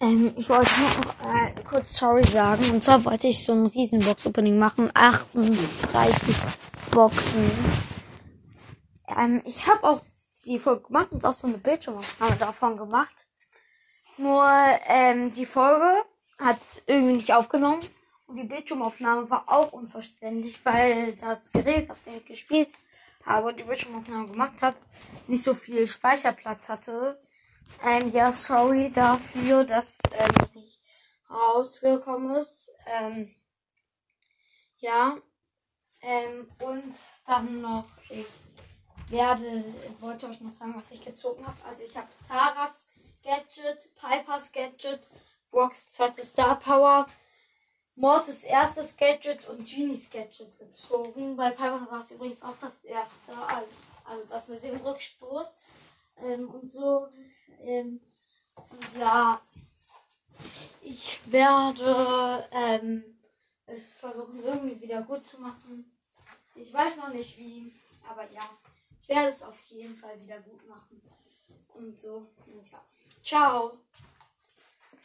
Ähm, ich wollte noch äh, kurz sorry sagen. Und zwar wollte ich so ein Riesenbox-Opening machen. 38 Boxen. Ähm, ich habe auch die Folge gemacht und auch so eine Bildschirmaufnahme davon gemacht. Nur ähm, die Folge hat irgendwie nicht aufgenommen. Und die Bildschirmaufnahme war auch unverständlich, weil das Gerät, auf dem ich gespielt habe und die Bildschirmaufnahme gemacht habe, nicht so viel Speicherplatz hatte. Ähm, ja, sorry dafür, dass ähm, das nicht rausgekommen ist. Ähm, ja. Ähm, und dann noch, ich werde, wollte euch noch sagen, was ich gezogen habe. Also ich habe Taras Gadget, Pipers Gadget, Brocks zweites Star Power, Mortis erstes Gadget und Genies Gadget gezogen. Bei Piper war es übrigens auch das erste, also das mit dem Rückstoß ähm, und so. Ähm, ja, ich werde ähm, es versuchen irgendwie wieder gut zu machen. Ich weiß noch nicht wie, aber ja, ich werde es auf jeden Fall wieder gut machen. Und so, und ja. Ciao.